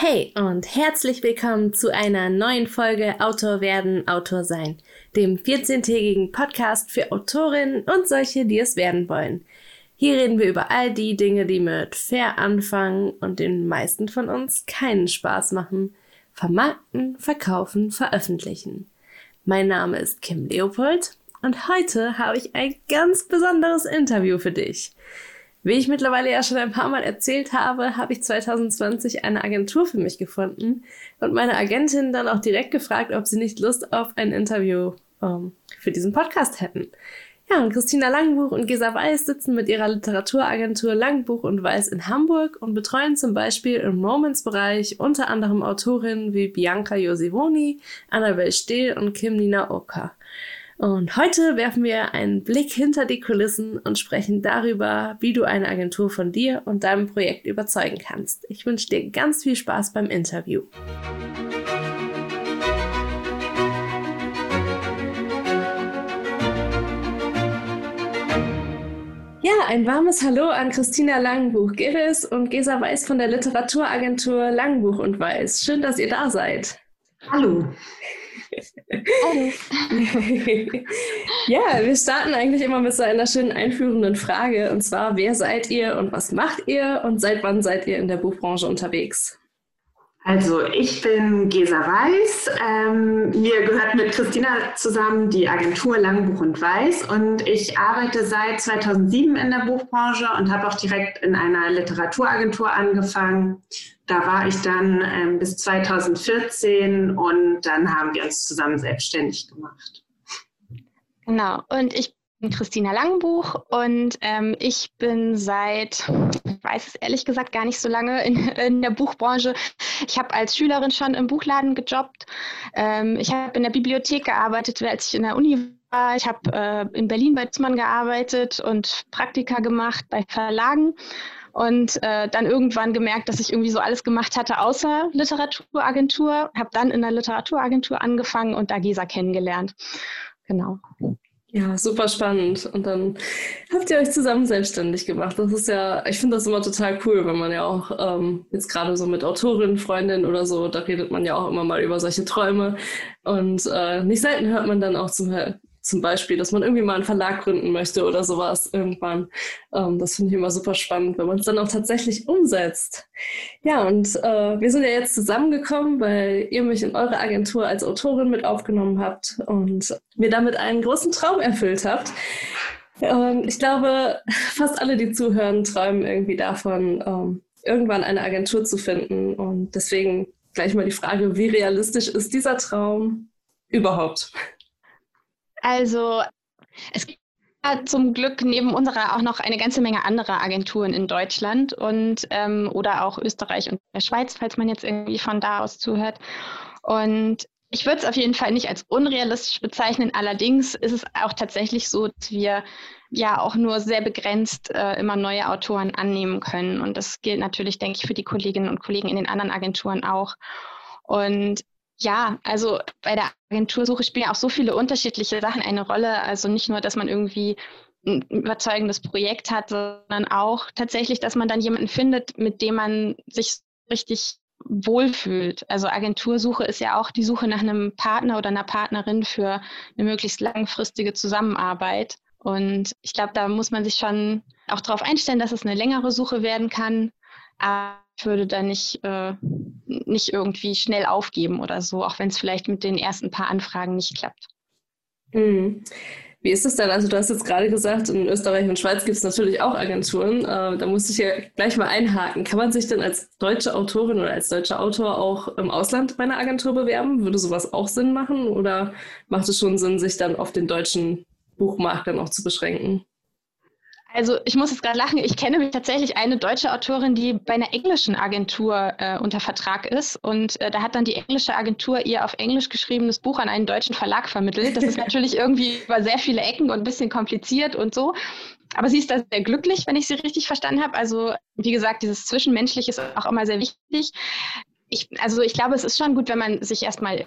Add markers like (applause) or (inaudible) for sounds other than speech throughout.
Hey und herzlich willkommen zu einer neuen Folge Autor werden, Autor sein, dem 14-tägigen Podcast für Autorinnen und solche, die es werden wollen. Hier reden wir über all die Dinge, die mit fair anfangen und den meisten von uns keinen Spaß machen. Vermarkten, verkaufen, veröffentlichen. Mein Name ist Kim Leopold und heute habe ich ein ganz besonderes Interview für dich. Wie ich mittlerweile ja schon ein paar Mal erzählt habe, habe ich 2020 eine Agentur für mich gefunden und meine Agentin dann auch direkt gefragt, ob sie nicht Lust auf ein Interview ähm, für diesen Podcast hätten. Ja, und Christina Langbuch und Gesa Weiß sitzen mit ihrer Literaturagentur Langbuch und Weiß in Hamburg und betreuen zum Beispiel im Romance-Bereich unter anderem Autorinnen wie Bianca Josivoni, Annabel Stehl und Kim Nina Oka. Und heute werfen wir einen Blick hinter die Kulissen und sprechen darüber, wie du eine Agentur von dir und deinem Projekt überzeugen kannst. Ich wünsche dir ganz viel Spaß beim Interview. Ja, ein warmes Hallo an Christina Langbuch, Geris und Gesa Weiß von der Literaturagentur Langbuch und Weiß. Schön, dass ihr da seid. Hallo. (laughs) Ja, wir starten eigentlich immer mit so einer schönen einführenden Frage. Und zwar, wer seid ihr und was macht ihr und seit wann seid ihr in der Buchbranche unterwegs? Also ich bin Gesa Weiß. Ähm, mir gehört mit Christina zusammen die Agentur Langbuch und Weiß und ich arbeite seit 2007 in der Buchbranche und habe auch direkt in einer Literaturagentur angefangen. Da war ich dann ähm, bis 2014 und dann haben wir uns zusammen selbstständig gemacht. Genau, und ich Christina Langbuch und ähm, ich bin seit, weiß es ehrlich gesagt gar nicht so lange in, in der Buchbranche. Ich habe als Schülerin schon im Buchladen gejobbt. Ähm, ich habe in der Bibliothek gearbeitet, als ich in der Uni war. Ich habe äh, in Berlin bei Zimmermann gearbeitet und Praktika gemacht bei Verlagen und äh, dann irgendwann gemerkt, dass ich irgendwie so alles gemacht hatte außer Literaturagentur. Habe dann in der Literaturagentur angefangen und da Gesa kennengelernt. Genau. Ja, super spannend. Und dann habt ihr euch zusammen selbstständig gemacht. Das ist ja, ich finde das immer total cool, wenn man ja auch ähm, jetzt gerade so mit Autorinnen, Freundinnen oder so, da redet man ja auch immer mal über solche Träume. Und äh, nicht selten hört man dann auch zum, zum Beispiel, dass man irgendwie mal einen Verlag gründen möchte oder sowas irgendwann. Ähm, das finde ich immer super spannend, wenn man es dann auch tatsächlich umsetzt. Ja, und äh, wir sind ja jetzt zusammengekommen, weil ihr mich in eure Agentur als Autorin mit aufgenommen habt und mir damit einen großen Traum erfüllt habt. Ähm, ich glaube, fast alle, die zuhören, träumen irgendwie davon, ähm, irgendwann eine Agentur zu finden. Und deswegen gleich mal die Frage, wie realistisch ist dieser Traum überhaupt? Also es gibt zum Glück neben unserer auch noch eine ganze Menge anderer Agenturen in Deutschland und ähm, oder auch Österreich und der Schweiz, falls man jetzt irgendwie von da aus zuhört. Und ich würde es auf jeden Fall nicht als unrealistisch bezeichnen. Allerdings ist es auch tatsächlich so, dass wir ja auch nur sehr begrenzt äh, immer neue Autoren annehmen können. Und das gilt natürlich, denke ich, für die Kolleginnen und Kollegen in den anderen Agenturen auch. Und ja, also bei der Agentursuche spielen auch so viele unterschiedliche Sachen eine Rolle. Also nicht nur, dass man irgendwie ein überzeugendes Projekt hat, sondern auch tatsächlich, dass man dann jemanden findet, mit dem man sich richtig wohlfühlt. Also Agentursuche ist ja auch die Suche nach einem Partner oder einer Partnerin für eine möglichst langfristige Zusammenarbeit. Und ich glaube, da muss man sich schon auch darauf einstellen, dass es eine längere Suche werden kann. Aber würde da nicht, äh, nicht irgendwie schnell aufgeben oder so, auch wenn es vielleicht mit den ersten paar Anfragen nicht klappt. Mhm. Wie ist es denn? Also du hast jetzt gerade gesagt, in Österreich und Schweiz gibt es natürlich auch Agenturen. Äh, da muss ich ja gleich mal einhaken. Kann man sich denn als deutsche Autorin oder als deutscher Autor auch im Ausland bei einer Agentur bewerben? Würde sowas auch Sinn machen? Oder macht es schon Sinn, sich dann auf den deutschen Buchmarkt dann auch zu beschränken? Also ich muss jetzt gerade lachen. Ich kenne mich tatsächlich eine deutsche Autorin, die bei einer englischen Agentur äh, unter Vertrag ist. Und äh, da hat dann die englische Agentur ihr auf Englisch geschriebenes Buch an einen deutschen Verlag vermittelt. Das ist (laughs) natürlich irgendwie über sehr viele Ecken und ein bisschen kompliziert und so. Aber sie ist da sehr glücklich, wenn ich sie richtig verstanden habe. Also wie gesagt, dieses Zwischenmenschliche ist auch immer sehr wichtig. Ich, also ich glaube, es ist schon gut, wenn man sich erstmal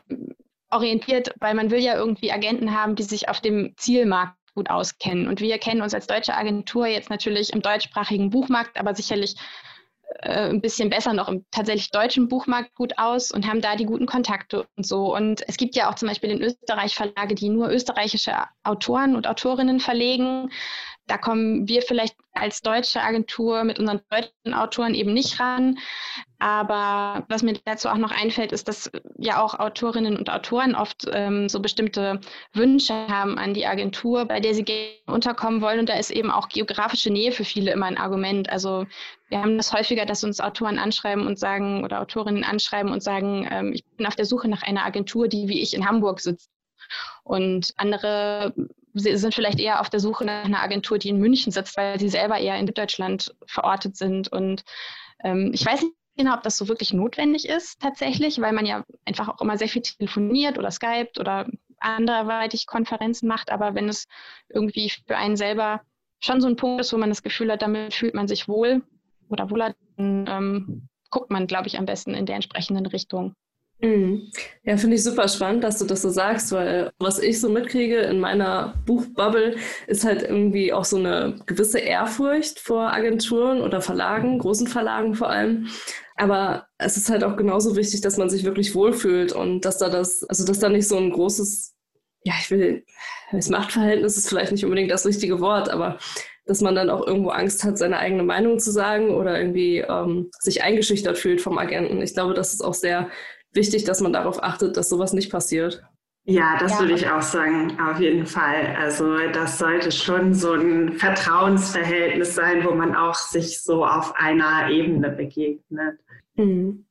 orientiert, weil man will ja irgendwie Agenten haben, die sich auf dem Zielmarkt gut auskennen. Und wir kennen uns als deutsche Agentur jetzt natürlich im deutschsprachigen Buchmarkt, aber sicherlich äh, ein bisschen besser noch im tatsächlich deutschen Buchmarkt gut aus und haben da die guten Kontakte und so. Und es gibt ja auch zum Beispiel in Österreich Verlage, die nur österreichische Autoren und Autorinnen verlegen. Da kommen wir vielleicht als deutsche Agentur mit unseren deutschen Autoren eben nicht ran. Aber was mir dazu auch noch einfällt, ist, dass ja auch Autorinnen und Autoren oft ähm, so bestimmte Wünsche haben an die Agentur, bei der sie gerne unterkommen wollen. Und da ist eben auch geografische Nähe für viele immer ein Argument. Also wir haben das häufiger, dass uns Autoren anschreiben und sagen oder Autorinnen anschreiben und sagen, ähm, ich bin auf der Suche nach einer Agentur, die wie ich in Hamburg sitzt. Und andere sind vielleicht eher auf der Suche nach einer Agentur, die in München sitzt, weil sie selber eher in Deutschland verortet sind. Und ähm, ich weiß nicht genau, ob das so wirklich notwendig ist tatsächlich, weil man ja einfach auch immer sehr viel telefoniert oder Skypt oder anderweitig Konferenzen macht. Aber wenn es irgendwie für einen selber schon so ein Punkt ist, wo man das Gefühl hat, damit fühlt man sich wohl oder wohler, dann ähm, guckt man, glaube ich, am besten in der entsprechenden Richtung. Mhm. Ja, finde ich super spannend, dass du das so sagst, weil was ich so mitkriege in meiner Buchbubble ist halt irgendwie auch so eine gewisse Ehrfurcht vor Agenturen oder Verlagen, großen Verlagen vor allem. Aber es ist halt auch genauso wichtig, dass man sich wirklich wohlfühlt und dass da das, also dass da nicht so ein großes, ja, ich will, das Machtverhältnis ist vielleicht nicht unbedingt das richtige Wort, aber dass man dann auch irgendwo Angst hat, seine eigene Meinung zu sagen oder irgendwie ähm, sich eingeschüchtert fühlt vom Agenten. Ich glaube, das ist auch sehr wichtig, dass man darauf achtet, dass sowas nicht passiert. Ja, das ja. würde ich auch sagen, auf jeden Fall. Also das sollte schon so ein Vertrauensverhältnis sein, wo man auch sich so auf einer Ebene begegnet. Mhm.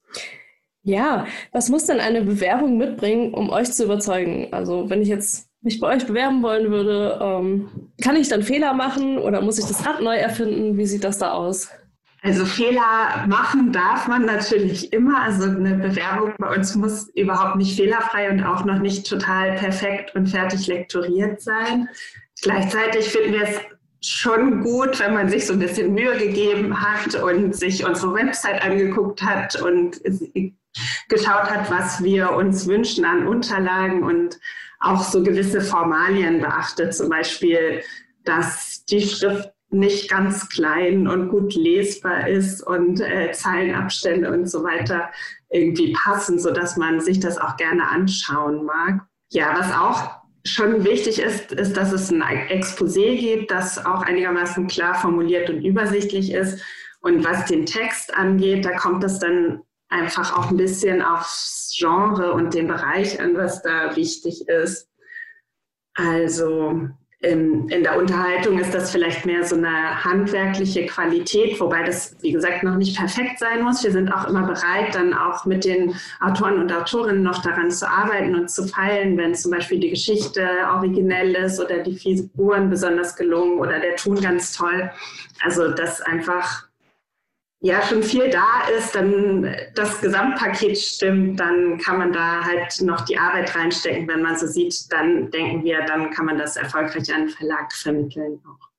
Ja, was muss denn eine Bewerbung mitbringen, um euch zu überzeugen? Also wenn ich jetzt mich bei euch bewerben wollen würde, ähm, kann ich dann Fehler machen oder muss ich das Rad neu erfinden? Wie sieht das da aus? Also Fehler machen darf man natürlich immer. Also eine Bewerbung bei uns muss überhaupt nicht fehlerfrei und auch noch nicht total perfekt und fertig lektoriert sein. Gleichzeitig finden wir es schon gut, wenn man sich so ein bisschen Mühe gegeben hat und sich unsere Website angeguckt hat und geschaut hat, was wir uns wünschen an Unterlagen und auch so gewisse Formalien beachtet, zum Beispiel, dass die Schrift nicht ganz klein und gut lesbar ist und äh, Zeilenabstände und so weiter irgendwie passen, sodass man sich das auch gerne anschauen mag. Ja, was auch schon wichtig ist, ist, dass es ein Exposé gibt, das auch einigermaßen klar formuliert und übersichtlich ist. Und was den Text angeht, da kommt es dann einfach auch ein bisschen aufs Genre und den Bereich an, was da wichtig ist. Also in, der Unterhaltung ist das vielleicht mehr so eine handwerkliche Qualität, wobei das, wie gesagt, noch nicht perfekt sein muss. Wir sind auch immer bereit, dann auch mit den Autoren und Autorinnen noch daran zu arbeiten und zu feilen, wenn zum Beispiel die Geschichte originell ist oder die Figuren besonders gelungen oder der Ton ganz toll. Also das einfach ja schon viel da ist, dann das Gesamtpaket stimmt, dann kann man da halt noch die Arbeit reinstecken. Wenn man so sieht, dann denken wir, dann kann man das erfolgreich an den Verlag vermitteln auch.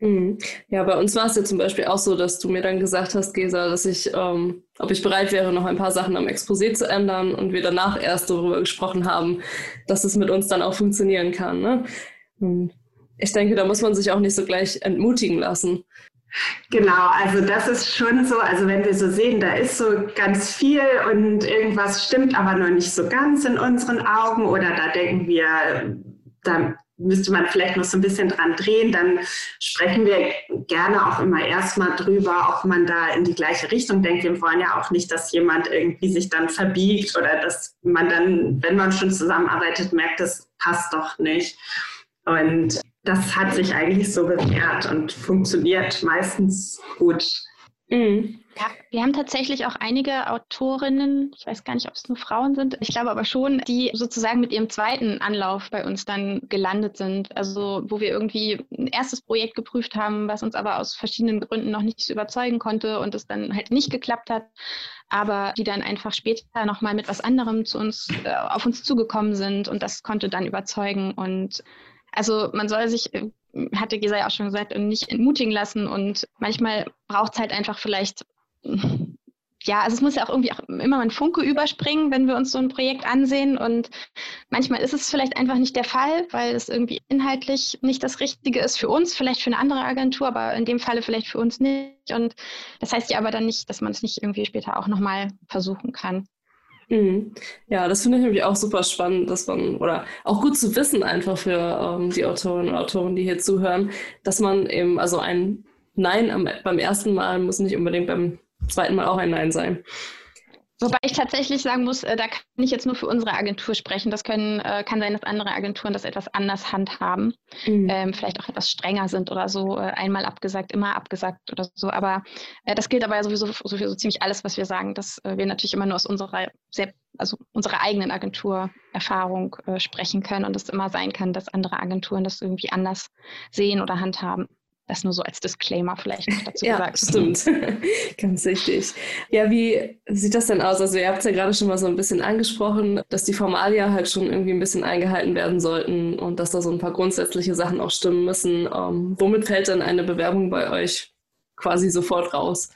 Mhm. Ja, bei uns war es ja zum Beispiel auch so, dass du mir dann gesagt hast, Gesa, dass ich, ähm, ob ich bereit wäre, noch ein paar Sachen am Exposé zu ändern und wir danach erst darüber gesprochen haben, dass es mit uns dann auch funktionieren kann. Ne? ich denke, da muss man sich auch nicht so gleich entmutigen lassen. Genau, also das ist schon so, also wenn wir so sehen, da ist so ganz viel und irgendwas stimmt aber noch nicht so ganz in unseren Augen oder da denken wir, da müsste man vielleicht noch so ein bisschen dran drehen, dann sprechen wir gerne auch immer erstmal drüber, ob man da in die gleiche Richtung denkt. Wir wollen ja auch nicht, dass jemand irgendwie sich dann verbiegt oder dass man dann, wenn man schon zusammenarbeitet, merkt, das passt doch nicht. Und das hat sich eigentlich so bewährt und funktioniert meistens gut. Mhm. Ja, wir haben tatsächlich auch einige Autorinnen, ich weiß gar nicht, ob es nur Frauen sind, ich glaube aber schon, die sozusagen mit ihrem zweiten Anlauf bei uns dann gelandet sind. Also wo wir irgendwie ein erstes Projekt geprüft haben, was uns aber aus verschiedenen Gründen noch nicht so überzeugen konnte und es dann halt nicht geklappt hat, aber die dann einfach später nochmal mit was anderem zu uns, äh, auf uns zugekommen sind und das konnte dann überzeugen und also man soll sich, äh, hatte Gesa ja auch schon gesagt, nicht entmutigen lassen und manchmal braucht es halt einfach vielleicht (laughs) ja, also es muss ja auch irgendwie auch immer ein Funke überspringen, wenn wir uns so ein Projekt ansehen. Und manchmal ist es vielleicht einfach nicht der Fall, weil es irgendwie inhaltlich nicht das Richtige ist für uns, vielleicht für eine andere Agentur, aber in dem Falle vielleicht für uns nicht. Und das heißt ja aber dann nicht, dass man es nicht irgendwie später auch nochmal versuchen kann. Mhm. Ja, das finde ich nämlich auch super spannend, dass man, oder auch gut zu wissen einfach für ähm, die Autorinnen und Autoren, die hier zuhören, dass man eben, also ein Nein am, beim ersten Mal muss nicht unbedingt beim zweiten Mal auch ein Nein sein. Wobei ich tatsächlich sagen muss, äh, da kann ich jetzt nur für unsere Agentur sprechen. Das können, äh, kann sein, dass andere Agenturen das etwas anders handhaben. Mhm. Ähm, vielleicht auch etwas strenger sind oder so. Äh, einmal abgesagt, immer abgesagt oder so. Aber äh, das gilt aber sowieso so für so ziemlich alles, was wir sagen, dass äh, wir natürlich immer nur aus unserer, also unserer eigenen Agenturerfahrung äh, sprechen können und es immer sein kann, dass andere Agenturen das irgendwie anders sehen oder handhaben. Das nur so als Disclaimer vielleicht noch dazu ja, gesagt. Stimmt, (laughs) ganz wichtig. Ja, wie sieht das denn aus? Also ihr habt es ja gerade schon mal so ein bisschen angesprochen, dass die Formalia halt schon irgendwie ein bisschen eingehalten werden sollten und dass da so ein paar grundsätzliche Sachen auch stimmen müssen. Ähm, womit fällt denn eine Bewerbung bei euch quasi sofort raus?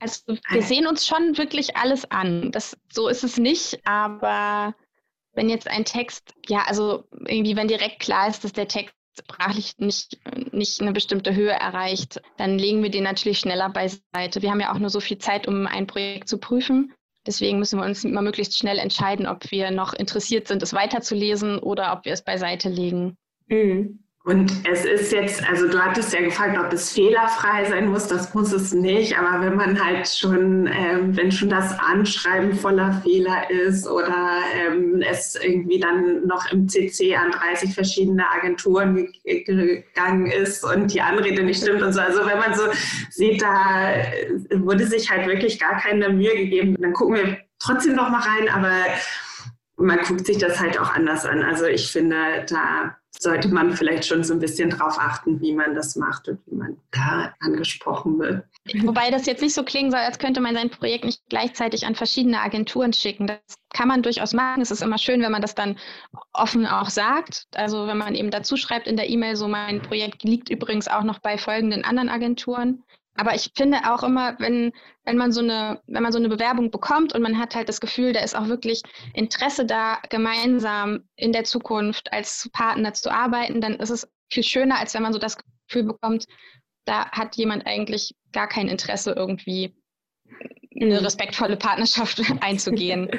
Also wir sehen uns schon wirklich alles an. Das, so ist es nicht, aber wenn jetzt ein Text, ja, also irgendwie, wenn direkt klar ist, dass der Text sprachlich nicht, nicht eine bestimmte Höhe erreicht, dann legen wir den natürlich schneller beiseite. Wir haben ja auch nur so viel Zeit, um ein Projekt zu prüfen. Deswegen müssen wir uns immer möglichst schnell entscheiden, ob wir noch interessiert sind, es weiterzulesen oder ob wir es beiseite legen. Mhm. Und es ist jetzt, also du hattest ja gefragt, ob es fehlerfrei sein muss. Das muss es nicht. Aber wenn man halt schon, ähm, wenn schon das Anschreiben voller Fehler ist oder ähm, es irgendwie dann noch im CC an 30 verschiedene Agenturen gegangen ist und die Anrede nicht stimmt und so. Also wenn man so sieht, da wurde sich halt wirklich gar keine Mühe gegeben, dann gucken wir trotzdem noch mal rein. Aber man guckt sich das halt auch anders an. Also ich finde, da sollte man vielleicht schon so ein bisschen drauf achten, wie man das macht und wie man da angesprochen wird. Wobei das jetzt nicht so klingen soll, als könnte man sein Projekt nicht gleichzeitig an verschiedene Agenturen schicken. Das kann man durchaus machen. Es ist immer schön, wenn man das dann offen auch sagt. Also wenn man eben dazu schreibt in der E-Mail, so mein Projekt liegt übrigens auch noch bei folgenden anderen Agenturen. Aber ich finde auch immer, wenn, wenn man so eine, wenn man so eine Bewerbung bekommt und man hat halt das Gefühl, da ist auch wirklich Interesse da, gemeinsam in der Zukunft als Partner zu arbeiten, dann ist es viel schöner, als wenn man so das Gefühl bekommt, da hat jemand eigentlich gar kein Interesse, irgendwie eine mhm. respektvolle Partnerschaft (laughs) einzugehen. (laughs)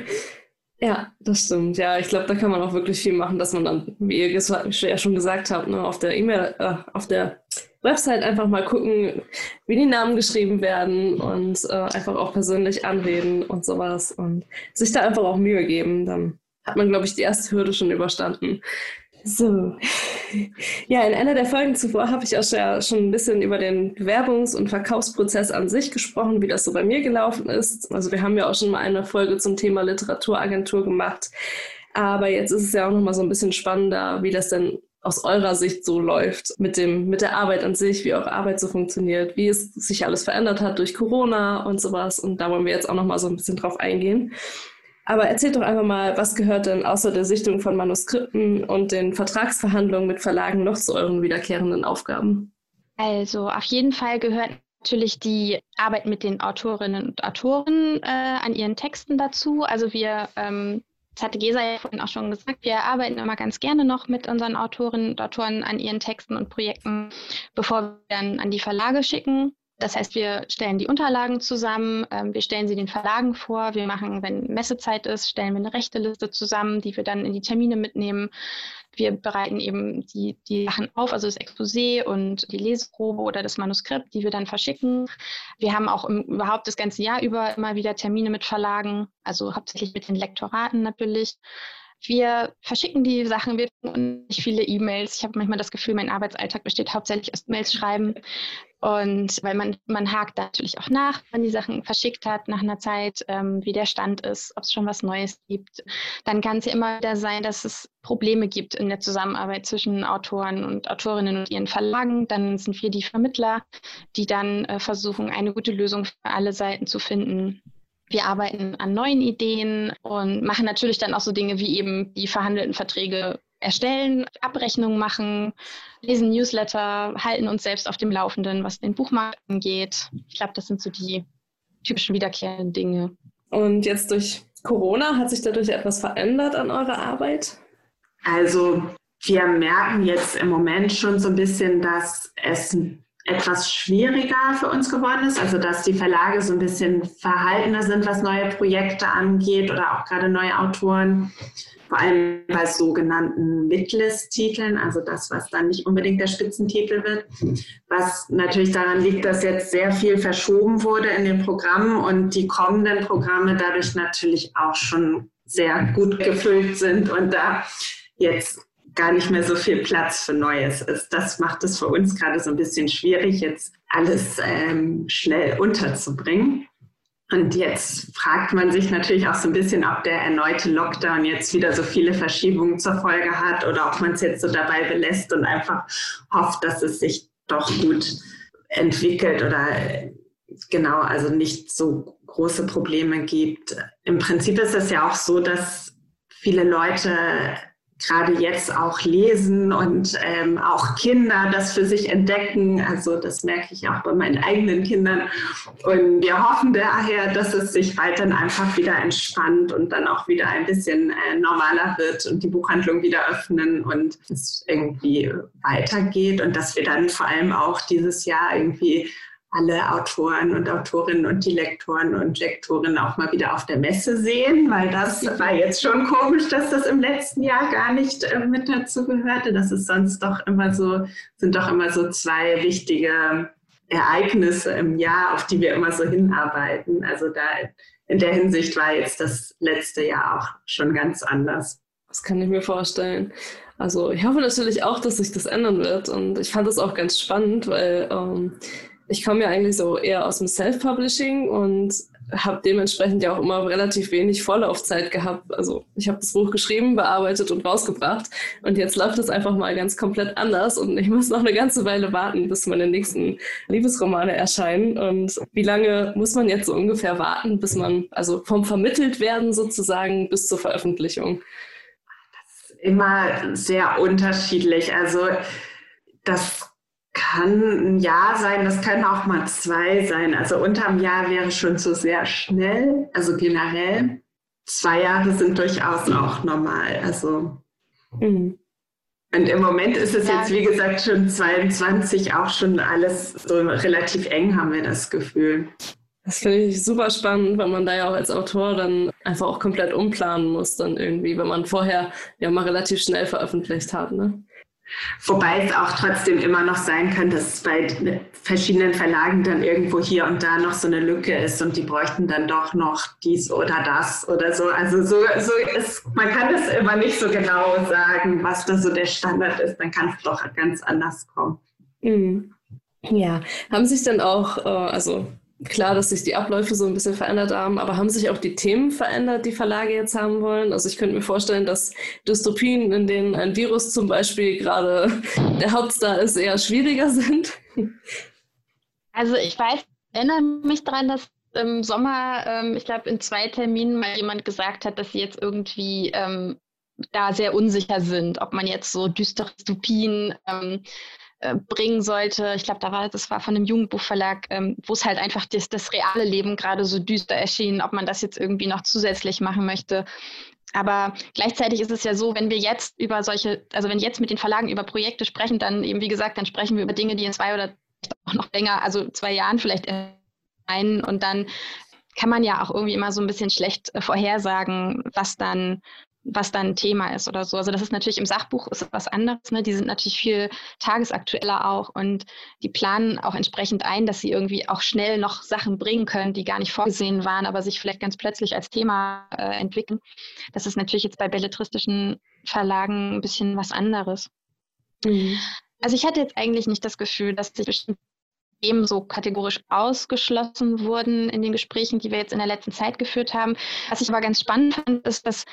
Ja, das stimmt. Ja, ich glaube, da kann man auch wirklich viel machen, dass man dann, wie ihr ja schon gesagt habt, ne, auf der E-Mail, äh, auf der Website einfach mal gucken, wie die Namen geschrieben werden und äh, einfach auch persönlich anreden und sowas und sich da einfach auch Mühe geben. Dann hat man, glaube ich, die erste Hürde schon überstanden. So. (laughs) Ja, in einer der Folgen zuvor habe ich auch schon ein bisschen über den Bewerbungs- und Verkaufsprozess an sich gesprochen, wie das so bei mir gelaufen ist. Also wir haben ja auch schon mal eine Folge zum Thema Literaturagentur gemacht. Aber jetzt ist es ja auch noch mal so ein bisschen spannender, wie das denn aus eurer Sicht so läuft mit dem, mit der Arbeit an sich, wie eure Arbeit so funktioniert, wie es sich alles verändert hat durch Corona und sowas. Und da wollen wir jetzt auch noch mal so ein bisschen drauf eingehen. Aber erzählt doch einfach mal, was gehört denn außer der Sichtung von Manuskripten und den Vertragsverhandlungen mit Verlagen noch zu euren wiederkehrenden Aufgaben? Also auf jeden Fall gehört natürlich die Arbeit mit den Autorinnen und Autoren äh, an ihren Texten dazu. Also wir ähm, das hatte Gesa ja vorhin auch schon gesagt, wir arbeiten immer ganz gerne noch mit unseren Autorinnen und Autoren an ihren Texten und Projekten, bevor wir dann an die Verlage schicken. Das heißt, wir stellen die Unterlagen zusammen, ähm, wir stellen sie den Verlagen vor, wir machen, wenn Messezeit ist, stellen wir eine Rechteliste zusammen, die wir dann in die Termine mitnehmen. Wir bereiten eben die, die Sachen auf, also das Exposé und die Leseprobe oder das Manuskript, die wir dann verschicken. Wir haben auch im, überhaupt das ganze Jahr über immer wieder Termine mit Verlagen, also hauptsächlich mit den Lektoraten natürlich. Wir verschicken die Sachen, wir nicht viele E-Mails. Ich habe manchmal das Gefühl, mein Arbeitsalltag besteht hauptsächlich aus Mails schreiben. Und weil man, man hakt natürlich auch nach, wenn die Sachen verschickt hat, nach einer Zeit, ähm, wie der Stand ist, ob es schon was Neues gibt. Dann kann es ja immer wieder sein, dass es Probleme gibt in der Zusammenarbeit zwischen Autoren und Autorinnen und ihren Verlagen. Dann sind wir die Vermittler, die dann äh, versuchen, eine gute Lösung für alle Seiten zu finden. Wir arbeiten an neuen Ideen und machen natürlich dann auch so Dinge wie eben die verhandelten Verträge erstellen, Abrechnungen machen, lesen Newsletter, halten uns selbst auf dem Laufenden, was den Buchmarkt angeht. Ich glaube, das sind so die typischen wiederkehrenden Dinge. Und jetzt durch Corona, hat sich dadurch etwas verändert an eurer Arbeit? Also wir merken jetzt im Moment schon so ein bisschen, dass es etwas schwieriger für uns geworden ist, also dass die Verlage so ein bisschen verhaltener sind, was neue Projekte angeht oder auch gerade neue Autoren, vor allem bei sogenannten Midlist-Titeln, also das, was dann nicht unbedingt der Spitzentitel wird, was natürlich daran liegt, dass jetzt sehr viel verschoben wurde in den Programmen und die kommenden Programme dadurch natürlich auch schon sehr gut gefüllt sind und da jetzt gar nicht mehr so viel Platz für Neues ist. Das macht es für uns gerade so ein bisschen schwierig, jetzt alles ähm, schnell unterzubringen. Und jetzt fragt man sich natürlich auch so ein bisschen, ob der erneute Lockdown jetzt wieder so viele Verschiebungen zur Folge hat oder ob man es jetzt so dabei belässt und einfach hofft, dass es sich doch gut entwickelt oder genau, also nicht so große Probleme gibt. Im Prinzip ist es ja auch so, dass viele Leute gerade jetzt auch lesen und ähm, auch Kinder das für sich entdecken. Also das merke ich auch bei meinen eigenen Kindern. Und wir hoffen daher, dass es sich bald dann einfach wieder entspannt und dann auch wieder ein bisschen äh, normaler wird und die Buchhandlung wieder öffnen und es irgendwie weitergeht und dass wir dann vor allem auch dieses Jahr irgendwie alle Autoren und Autorinnen und die Lektoren und Lektorinnen auch mal wieder auf der Messe sehen, weil das war jetzt schon komisch, dass das im letzten Jahr gar nicht äh, mit dazu gehörte. Das ist sonst doch immer so, sind doch immer so zwei wichtige Ereignisse im Jahr, auf die wir immer so hinarbeiten. Also da in der Hinsicht war jetzt das letzte Jahr auch schon ganz anders. Das kann ich mir vorstellen. Also ich hoffe natürlich auch, dass sich das ändern wird. Und ich fand das auch ganz spannend, weil ähm, ich komme ja eigentlich so eher aus dem Self-Publishing und habe dementsprechend ja auch immer relativ wenig Vorlaufzeit gehabt. Also ich habe das Buch geschrieben, bearbeitet und rausgebracht und jetzt läuft es einfach mal ganz komplett anders und ich muss noch eine ganze Weile warten, bis meine nächsten Liebesromane erscheinen. Und wie lange muss man jetzt so ungefähr warten, bis man, also vom vermittelt werden sozusagen bis zur Veröffentlichung? Das ist immer sehr unterschiedlich. Also das kann ein Jahr sein, das können auch mal zwei sein. Also unterm Jahr wäre schon so sehr schnell, also generell. Zwei Jahre sind durchaus auch normal. Also mhm. und im Moment ist es ja. jetzt, wie gesagt, schon 22, auch schon alles so relativ eng, haben wir das Gefühl. Das finde ich super spannend, weil man da ja auch als Autor dann einfach auch komplett umplanen muss, dann irgendwie, wenn man vorher ja mal relativ schnell veröffentlicht hat. Ne? Wobei es auch trotzdem immer noch sein kann, dass bei verschiedenen Verlagen dann irgendwo hier und da noch so eine Lücke ist und die bräuchten dann doch noch dies oder das oder so. Also so, so ist, man kann das immer nicht so genau sagen, was da so der Standard ist. Dann kann es doch ganz anders kommen. Mhm. Ja, haben sich dann auch, äh, also klar, dass sich die Abläufe so ein bisschen verändert haben, aber haben sich auch die Themen verändert, die Verlage jetzt haben wollen? Also ich könnte mir vorstellen, dass Dystopien, in denen ein Virus zum Beispiel gerade der Hauptstar ist, eher schwieriger (laughs) sind. Also ich weiß, erinnere mich daran, dass im Sommer, ähm, ich glaube, in zwei Terminen mal jemand gesagt hat, dass sie jetzt irgendwie ähm, da sehr unsicher sind, ob man jetzt so düstere Dystopien ähm, äh, bringen sollte. Ich glaube, da war das war von einem Jugendbuchverlag, ähm, wo es halt einfach das, das reale Leben gerade so düster erschien, ob man das jetzt irgendwie noch zusätzlich machen möchte. Aber gleichzeitig ist es ja so, wenn wir jetzt über solche, also wenn jetzt mit den Verlagen über Projekte sprechen, dann eben wie gesagt, dann sprechen wir über Dinge, die in zwei oder auch (laughs) noch länger, also zwei Jahren vielleicht ein und dann kann man ja auch irgendwie immer so ein bisschen schlecht äh, vorhersagen, was dann was dann Thema ist oder so. Also das ist natürlich im Sachbuch ist was anderes. Ne? Die sind natürlich viel tagesaktueller auch und die planen auch entsprechend ein, dass sie irgendwie auch schnell noch Sachen bringen können, die gar nicht vorgesehen waren, aber sich vielleicht ganz plötzlich als Thema äh, entwickeln. Das ist natürlich jetzt bei belletristischen Verlagen ein bisschen was anderes. Mhm. Also ich hatte jetzt eigentlich nicht das Gefühl, dass sich bestimmte Themen so kategorisch ausgeschlossen wurden in den Gesprächen, die wir jetzt in der letzten Zeit geführt haben. Was ich aber ganz spannend fand, ist, dass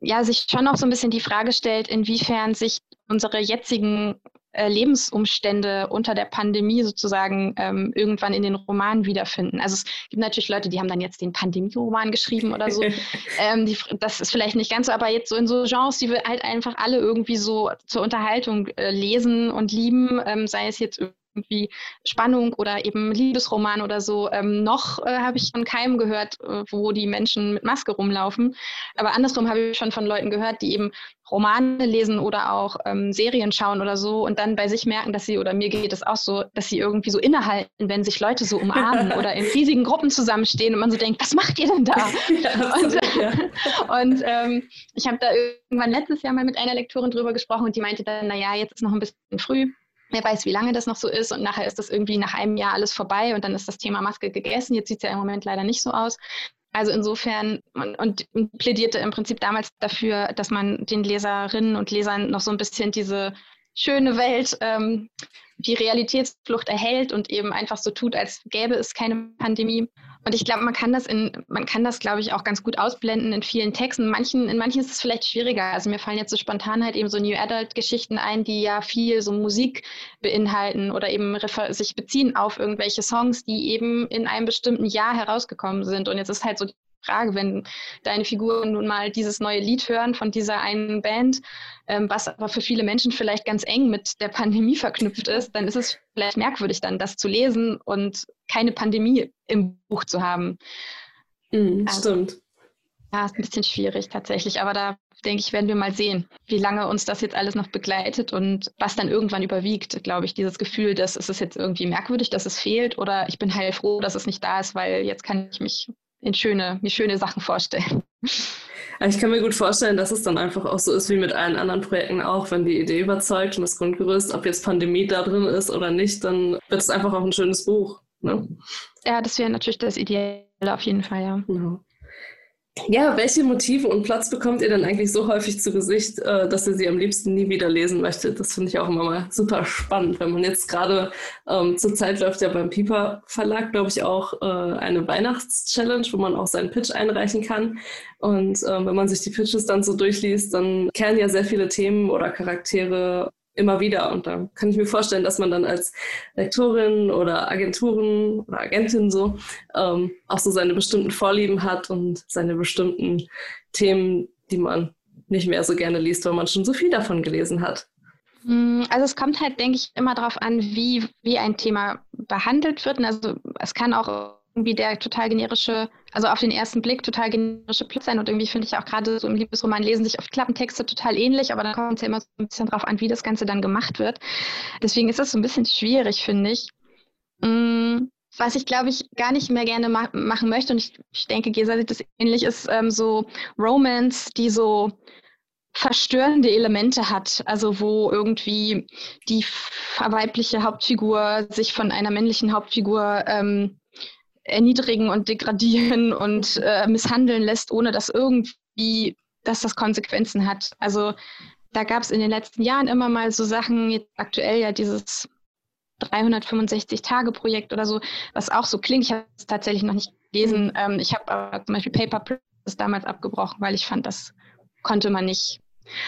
ja, sich schon auch so ein bisschen die Frage stellt, inwiefern sich unsere jetzigen äh, Lebensumstände unter der Pandemie sozusagen ähm, irgendwann in den Romanen wiederfinden. Also es gibt natürlich Leute, die haben dann jetzt den Pandemie-Roman geschrieben oder so. (laughs) ähm, die, das ist vielleicht nicht ganz so, aber jetzt so in so Genres, die wir halt einfach alle irgendwie so zur Unterhaltung äh, lesen und lieben, ähm, sei es jetzt irgendwie Spannung oder eben Liebesroman oder so. Ähm, noch äh, habe ich von keinem gehört, äh, wo die Menschen mit Maske rumlaufen. Aber andersrum habe ich schon von Leuten gehört, die eben Romane lesen oder auch ähm, Serien schauen oder so und dann bei sich merken, dass sie, oder mir geht es auch so, dass sie irgendwie so innehalten, wenn sich Leute so umarmen (laughs) oder in riesigen Gruppen zusammenstehen und man so denkt, was macht ihr denn da? (laughs) Und, (laughs) und ähm, ich habe da irgendwann letztes Jahr mal mit einer Lektorin drüber gesprochen und die meinte dann, naja, jetzt ist noch ein bisschen früh. Wer weiß, wie lange das noch so ist und nachher ist das irgendwie nach einem Jahr alles vorbei und dann ist das Thema Maske gegessen. Jetzt sieht es ja im Moment leider nicht so aus. Also insofern und, und, plädierte im Prinzip damals dafür, dass man den Leserinnen und Lesern noch so ein bisschen diese schöne Welt, ähm, die Realitätsflucht erhält und eben einfach so tut, als gäbe es keine Pandemie. Und ich glaube, man kann das in, man kann das, glaube ich, auch ganz gut ausblenden in vielen Texten. In manchen, in manchen ist es vielleicht schwieriger. Also mir fallen jetzt so spontan halt eben so New Adult-Geschichten ein, die ja viel so Musik beinhalten oder eben sich beziehen auf irgendwelche Songs, die eben in einem bestimmten Jahr herausgekommen sind. Und jetzt ist halt so Frage, wenn deine Figuren nun mal dieses neue Lied hören von dieser einen Band, ähm, was aber für viele Menschen vielleicht ganz eng mit der Pandemie verknüpft ist, dann ist es vielleicht merkwürdig dann, das zu lesen und keine Pandemie im Buch zu haben. Mhm, also, stimmt. Ja, ist ein bisschen schwierig tatsächlich, aber da denke ich, werden wir mal sehen, wie lange uns das jetzt alles noch begleitet und was dann irgendwann überwiegt, glaube ich, dieses Gefühl, dass es ist jetzt irgendwie merkwürdig, dass es fehlt oder ich bin heilfroh, dass es nicht da ist, weil jetzt kann ich mich in schöne, mir schöne Sachen vorstellen. Ich kann mir gut vorstellen, dass es dann einfach auch so ist wie mit allen anderen Projekten auch, wenn die Idee überzeugt und das Grundgerüst, ob jetzt Pandemie da drin ist oder nicht, dann wird es einfach auch ein schönes Buch. Ne? Ja, das wäre natürlich das Ideale auf jeden Fall, ja. ja. Ja, welche Motive und Platz bekommt ihr denn eigentlich so häufig zu Gesicht, äh, dass ihr sie am liebsten nie wieder lesen möchtet? Das finde ich auch immer mal super spannend, wenn man jetzt gerade ähm, zur Zeit läuft ja beim Piper Verlag, glaube ich, auch äh, eine Weihnachtschallenge, wo man auch seinen Pitch einreichen kann. Und äh, wenn man sich die Pitches dann so durchliest, dann kehren ja sehr viele Themen oder Charaktere immer wieder. Und da kann ich mir vorstellen, dass man dann als Lektorin oder Agenturin oder Agentin so ähm, auch so seine bestimmten Vorlieben hat und seine bestimmten Themen, die man nicht mehr so gerne liest, weil man schon so viel davon gelesen hat. Hm, also es kommt halt, denke ich, immer darauf an, wie, wie ein Thema behandelt wird. Also es kann auch irgendwie der total generische, also auf den ersten Blick total generische Plot sein. Und irgendwie finde ich auch gerade so im Liebesroman lesen sich oft Klappentexte total ähnlich, aber dann kommt es ja immer so ein bisschen drauf an, wie das Ganze dann gemacht wird. Deswegen ist das so ein bisschen schwierig, finde ich. Mm, was ich, glaube ich, gar nicht mehr gerne ma machen möchte, und ich, ich denke, Gesa sieht das ähnlich, ist ähm, so Romance, die so verstörende Elemente hat, also wo irgendwie die weibliche Hauptfigur sich von einer männlichen Hauptfigur ähm, erniedrigen und degradieren und äh, misshandeln lässt, ohne dass irgendwie, dass das Konsequenzen hat. Also da gab es in den letzten Jahren immer mal so Sachen, jetzt aktuell ja dieses 365-Tage-Projekt oder so, was auch so klingt. Ich habe es tatsächlich noch nicht gelesen. Mhm. Ähm, ich habe aber zum Beispiel Paper Princess damals abgebrochen, weil ich fand, das konnte man nicht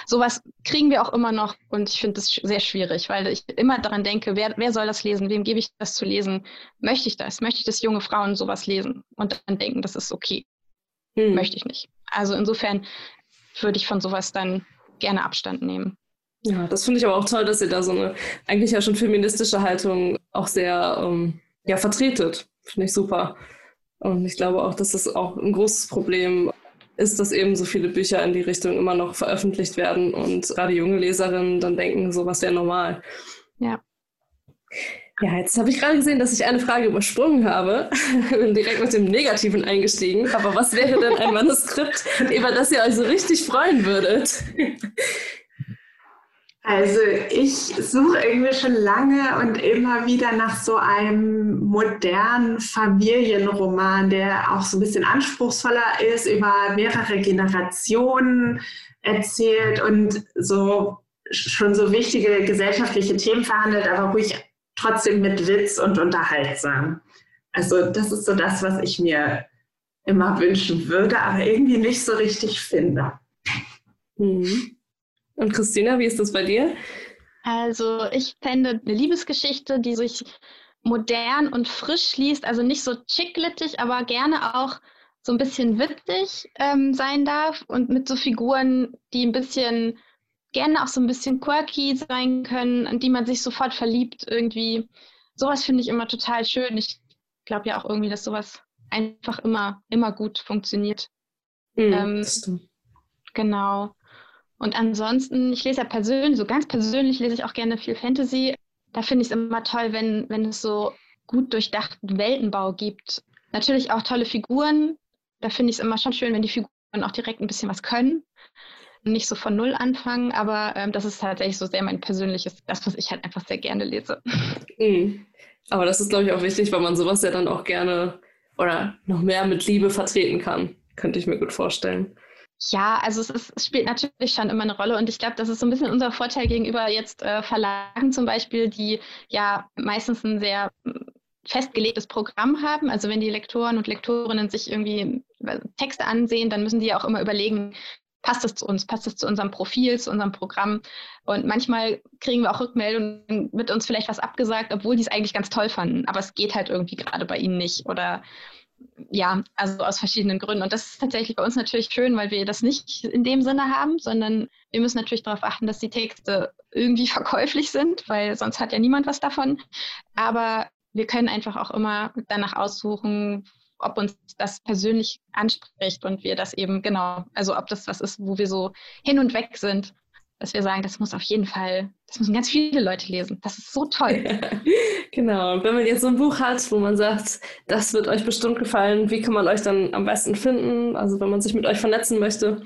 Sowas kriegen wir auch immer noch und ich finde das sehr schwierig, weil ich immer daran denke, wer, wer soll das lesen? Wem gebe ich das zu lesen? Möchte ich das? Möchte ich, dass junge Frauen sowas lesen und dann denken, das ist okay? Hm. Möchte ich nicht. Also insofern würde ich von sowas dann gerne Abstand nehmen. Ja, das finde ich aber auch toll, dass ihr da so eine eigentlich ja schon feministische Haltung auch sehr ähm, ja, vertretet. Finde ich super. Und ich glaube auch, dass das auch ein großes Problem ist, dass eben so viele Bücher in die Richtung immer noch veröffentlicht werden und gerade junge Leserinnen dann denken, sowas wäre normal. Ja. Ja, jetzt habe ich gerade gesehen, dass ich eine Frage übersprungen habe. (laughs) Bin direkt mit dem Negativen eingestiegen. Aber was wäre denn ein Manuskript, (laughs) über das ihr euch so richtig freuen würdet? Also ich suche irgendwie schon lange und immer wieder nach so einem modernen Familienroman, der auch so ein bisschen anspruchsvoller ist, über mehrere Generationen erzählt und so schon so wichtige gesellschaftliche Themen verhandelt, aber ruhig trotzdem mit Witz und unterhaltsam. Also das ist so das, was ich mir immer wünschen würde, aber irgendwie nicht so richtig finde. Mhm. Und Christina, wie ist das bei dir? Also ich fände eine Liebesgeschichte, die sich modern und frisch liest, also nicht so chicklittig, aber gerne auch so ein bisschen witzig ähm, sein darf und mit so Figuren, die ein bisschen gerne auch so ein bisschen quirky sein können, an die man sich sofort verliebt irgendwie. Sowas finde ich immer total schön. Ich glaube ja auch irgendwie, dass sowas einfach immer, immer gut funktioniert. Mhm, ähm, genau. Und ansonsten, ich lese ja persönlich, so ganz persönlich lese ich auch gerne viel Fantasy. Da finde ich es immer toll, wenn, wenn es so gut durchdachten Weltenbau gibt. Natürlich auch tolle Figuren. Da finde ich es immer schon schön, wenn die Figuren auch direkt ein bisschen was können. Nicht so von Null anfangen, aber ähm, das ist tatsächlich so sehr mein persönliches, das, was ich halt einfach sehr gerne lese. Mhm. Aber das ist, glaube ich, auch wichtig, weil man sowas ja dann auch gerne oder noch mehr mit Liebe vertreten kann. Könnte ich mir gut vorstellen. Ja, also es, ist, es, spielt natürlich schon immer eine Rolle und ich glaube, das ist so ein bisschen unser Vorteil gegenüber jetzt äh, Verlagen zum Beispiel, die ja meistens ein sehr hm, festgelegtes Programm haben. Also wenn die Lektoren und Lektorinnen sich irgendwie äh, Texte ansehen, dann müssen die ja auch immer überlegen, passt es zu uns, passt es zu unserem Profil, zu unserem Programm. Und manchmal kriegen wir auch Rückmeldungen, wird uns vielleicht was abgesagt, obwohl die es eigentlich ganz toll fanden, aber es geht halt irgendwie gerade bei ihnen nicht oder ja, also aus verschiedenen Gründen. Und das ist tatsächlich bei uns natürlich schön, weil wir das nicht in dem Sinne haben, sondern wir müssen natürlich darauf achten, dass die Texte irgendwie (laughs) verkäuflich sind, weil sonst hat ja niemand was davon. Aber wir können einfach auch immer danach aussuchen, ob uns das persönlich anspricht und wir das eben genau, also ob das was ist, wo wir so hin und weg sind dass wir sagen, das muss auf jeden Fall, das müssen ganz viele Leute lesen. Das ist so toll. (laughs) genau. Und wenn man jetzt so ein Buch hat, wo man sagt, das wird euch bestimmt gefallen, wie kann man euch dann am besten finden? Also wenn man sich mit euch vernetzen möchte.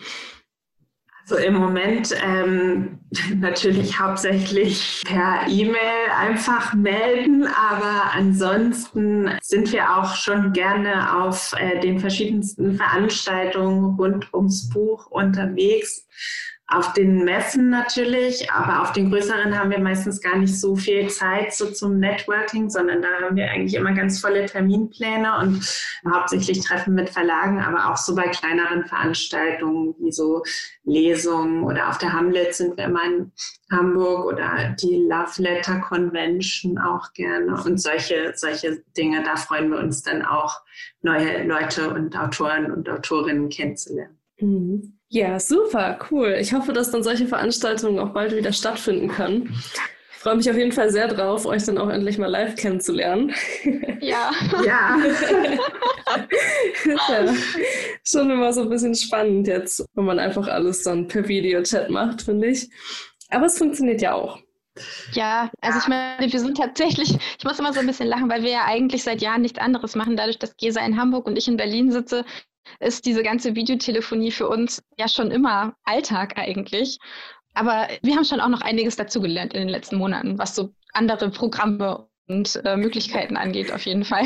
Also im Moment ähm, (laughs) natürlich hauptsächlich per E-Mail einfach melden, aber ansonsten sind wir auch schon gerne auf äh, den verschiedensten Veranstaltungen rund ums Buch unterwegs. Auf den Messen natürlich, aber auf den größeren haben wir meistens gar nicht so viel Zeit so zum Networking, sondern da haben wir eigentlich immer ganz volle Terminpläne und hauptsächlich Treffen mit Verlagen, aber auch so bei kleineren Veranstaltungen wie so Lesungen oder auf der Hamlet sind wir immer in Hamburg oder die Love Letter Convention auch gerne und solche, solche Dinge, da freuen wir uns dann auch, neue Leute und Autoren und Autorinnen kennenzulernen. Mhm. Ja, super, cool. Ich hoffe, dass dann solche Veranstaltungen auch bald wieder stattfinden können. Ich freue mich auf jeden Fall sehr drauf, euch dann auch endlich mal live kennenzulernen. Ja. ja. (laughs) ja. Schon immer so ein bisschen spannend jetzt, wenn man einfach alles dann per Videochat macht, finde ich. Aber es funktioniert ja auch. Ja, also ich meine, wir sind tatsächlich, ich muss immer so ein bisschen lachen, weil wir ja eigentlich seit Jahren nichts anderes machen. Dadurch, dass Gesa in Hamburg und ich in Berlin sitze, ist diese ganze Videotelefonie für uns ja schon immer Alltag eigentlich. Aber wir haben schon auch noch einiges dazugelernt in den letzten Monaten, was so andere Programme und äh, Möglichkeiten angeht, auf jeden Fall.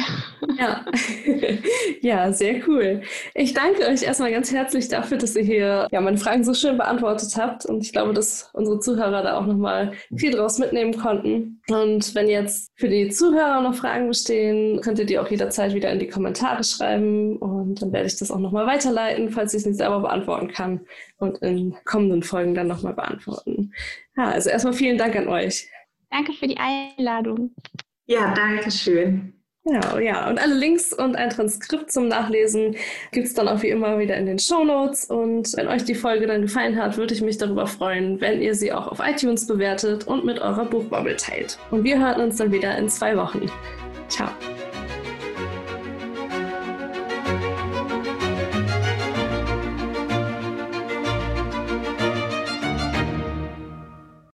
Ja. (laughs) ja, sehr cool. Ich danke euch erstmal ganz herzlich dafür, dass ihr hier ja, meine Fragen so schön beantwortet habt. Und ich glaube, dass unsere Zuhörer da auch nochmal viel draus mitnehmen konnten. Und wenn jetzt für die Zuhörer noch Fragen bestehen, könnt ihr die auch jederzeit wieder in die Kommentare schreiben. Und dann werde ich das auch nochmal weiterleiten, falls ich es nicht selber beantworten kann. Und in kommenden Folgen dann nochmal beantworten. Ja, also erstmal vielen Dank an euch. Danke für die Einladung. Ja, danke schön. Genau, ja. Und alle Links und ein Transkript zum Nachlesen gibt es dann auch wie immer wieder in den Show Notes. Und wenn euch die Folge dann gefallen hat, würde ich mich darüber freuen, wenn ihr sie auch auf iTunes bewertet und mit eurer Buchbubble teilt. Und wir hören uns dann wieder in zwei Wochen. Ciao.